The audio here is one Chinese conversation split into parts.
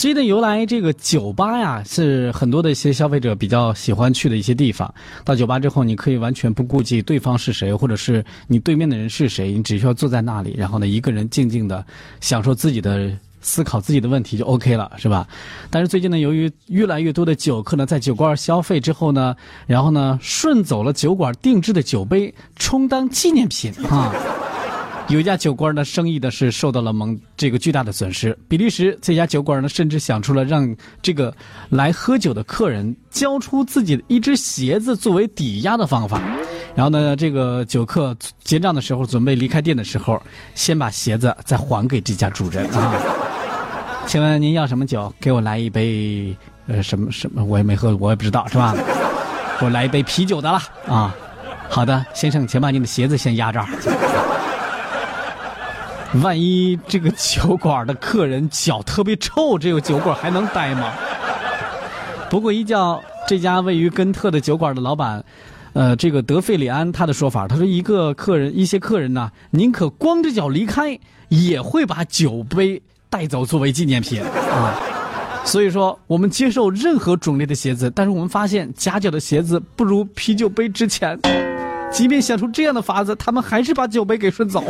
最近由来这个酒吧呀，是很多的一些消费者比较喜欢去的一些地方。到酒吧之后，你可以完全不顾及对方是谁，或者是你对面的人是谁，你只需要坐在那里，然后呢，一个人静静的享受自己的思考自己的问题就 OK 了，是吧？但是最近呢，由于越来越多的酒客呢在酒馆消费之后呢，然后呢顺走了酒馆定制的酒杯，充当纪念品啊。有一家酒馆呢，生意的是受到了蒙这个巨大的损失。比利时这家酒馆呢，甚至想出了让这个来喝酒的客人交出自己的一只鞋子作为抵押的方法。然后呢，这个酒客结账的时候，准备离开店的时候，先把鞋子再还给这家主人啊。请问您要什么酒？给我来一杯呃什么什么，我也没喝，我也不知道是吧？给我来一杯啤酒的了啊。好的，先生，请把您的鞋子先压这儿。万一这个酒馆的客人脚特别臭，这个酒馆还能待吗？不过依照这家位于根特的酒馆的老板，呃，这个德费里安他的说法，他说一个客人一些客人呢，宁可光着脚离开，也会把酒杯带走作为纪念品啊。所以说，我们接受任何种类的鞋子，但是我们发现夹脚的鞋子不如啤酒杯值钱。即便想出这样的法子，他们还是把酒杯给顺走。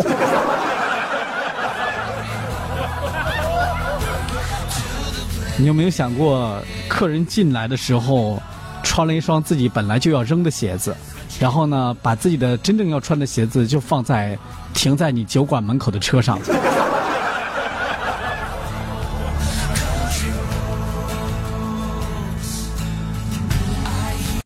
你有没有想过，客人进来的时候，穿了一双自己本来就要扔的鞋子，然后呢，把自己的真正要穿的鞋子就放在停在你酒馆门口的车上。